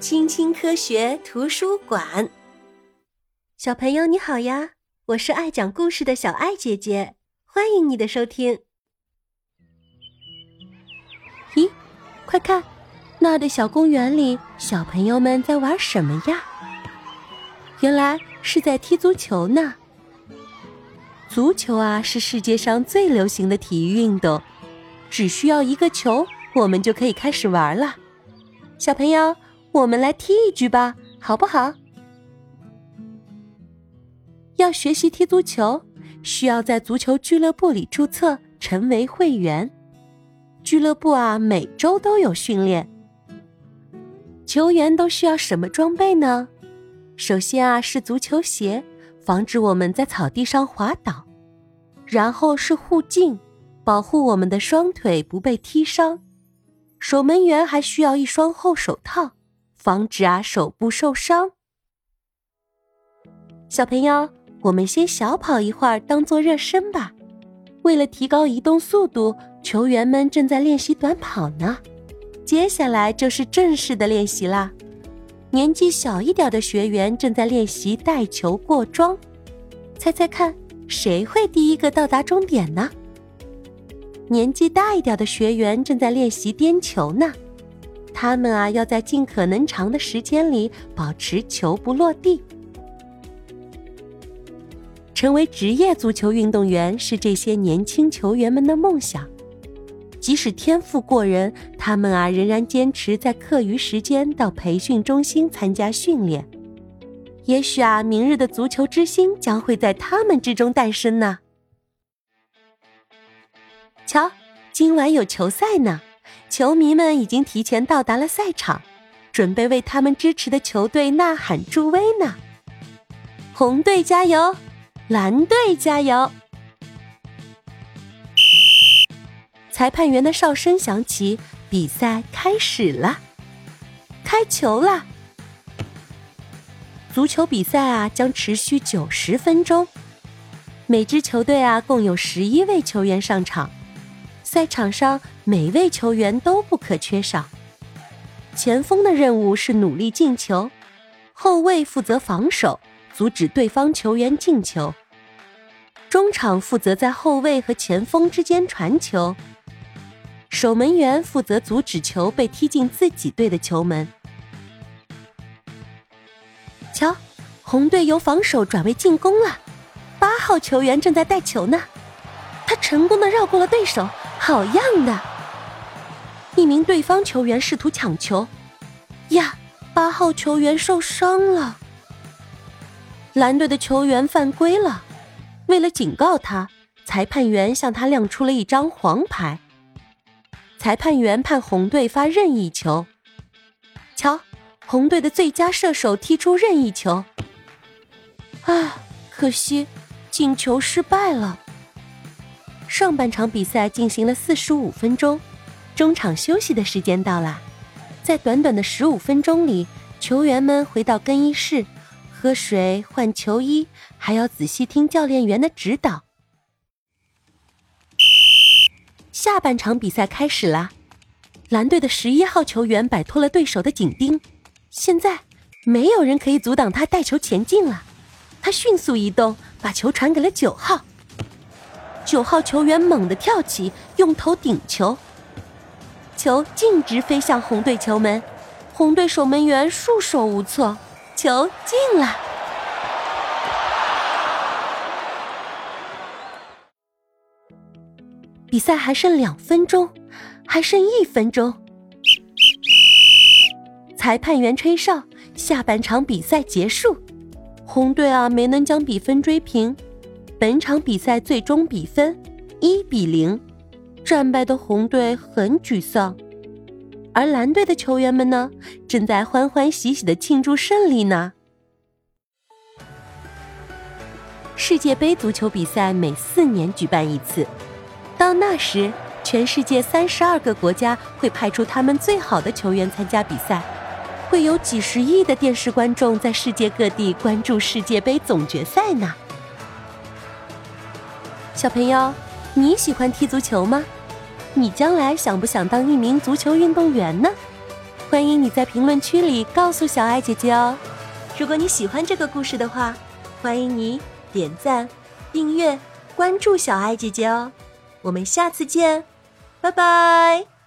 青青科学图书馆，小朋友你好呀！我是爱讲故事的小爱姐姐，欢迎你的收听。咦，快看，那的小公园里，小朋友们在玩什么呀？原来是在踢足球呢。足球啊，是世界上最流行的体育运动，只需要一个球，我们就可以开始玩了。小朋友，我们来踢一局吧，好不好？要学习踢足球，需要在足球俱乐部里注册，成为会员。俱乐部啊，每周都有训练。球员都需要什么装备呢？首先啊，是足球鞋，防止我们在草地上滑倒；然后是护镜，保护我们的双腿不被踢伤。守门员还需要一双厚手套，防止啊手部受伤。小朋友，我们先小跑一会儿，当做热身吧。为了提高移动速度，球员们正在练习短跑呢。接下来就是正式的练习啦。年纪小一点的学员正在练习带球过桩，猜猜看，谁会第一个到达终点呢？年纪大一点的学员正在练习颠球呢，他们啊要在尽可能长的时间里保持球不落地。成为职业足球运动员是这些年轻球员们的梦想，即使天赋过人，他们啊仍然坚持在课余时间到培训中心参加训练。也许啊，明日的足球之星将会在他们之中诞生呢。瞧，今晚有球赛呢，球迷们已经提前到达了赛场，准备为他们支持的球队呐喊助威呢。红队加油，蓝队加油！裁判员的哨声响起，比赛开始了，开球了。足球比赛啊，将持续九十分钟，每支球队啊，共有十一位球员上场。赛场上每位球员都不可缺少。前锋的任务是努力进球，后卫负责防守，阻止对方球员进球。中场负责在后卫和前锋之间传球，守门员负责阻止球被踢进自己队的球门。瞧，红队由防守转为进攻了，八号球员正在带球呢，他成功的绕过了对手。好样的！一名对方球员试图抢球，呀，八号球员受伤了。蓝队的球员犯规了，为了警告他，裁判员向他亮出了一张黄牌。裁判员判红队发任意球。瞧，红队的最佳射手踢出任意球。啊，可惜，进球失败了。上半场比赛进行了四十五分钟，中场休息的时间到了。在短短的十五分钟里，球员们回到更衣室，喝水、换球衣，还要仔细听教练员的指导。下半场比赛开始了，蓝队的十一号球员摆脱了对手的紧盯，现在没有人可以阻挡他带球前进了。他迅速移动，把球传给了九号。九号球员猛地跳起，用头顶球，球径直飞向红队球门，红队守门员束手无策，球进了。比赛还剩两分钟，还剩一分钟，裁判员吹哨，下半场比赛结束，红队啊没能将比分追平。本场比赛最终比分一比零，战败的红队很沮丧，而蓝队的球员们呢，正在欢欢喜喜的庆祝胜利呢。世界杯足球比赛每四年举办一次，到那时，全世界三十二个国家会派出他们最好的球员参加比赛，会有几十亿的电视观众在世界各地关注世界杯总决赛呢。小朋友，你喜欢踢足球吗？你将来想不想当一名足球运动员呢？欢迎你在评论区里告诉小爱姐姐哦。如果你喜欢这个故事的话，欢迎你点赞、订阅、关注小爱姐姐哦。我们下次见，拜拜。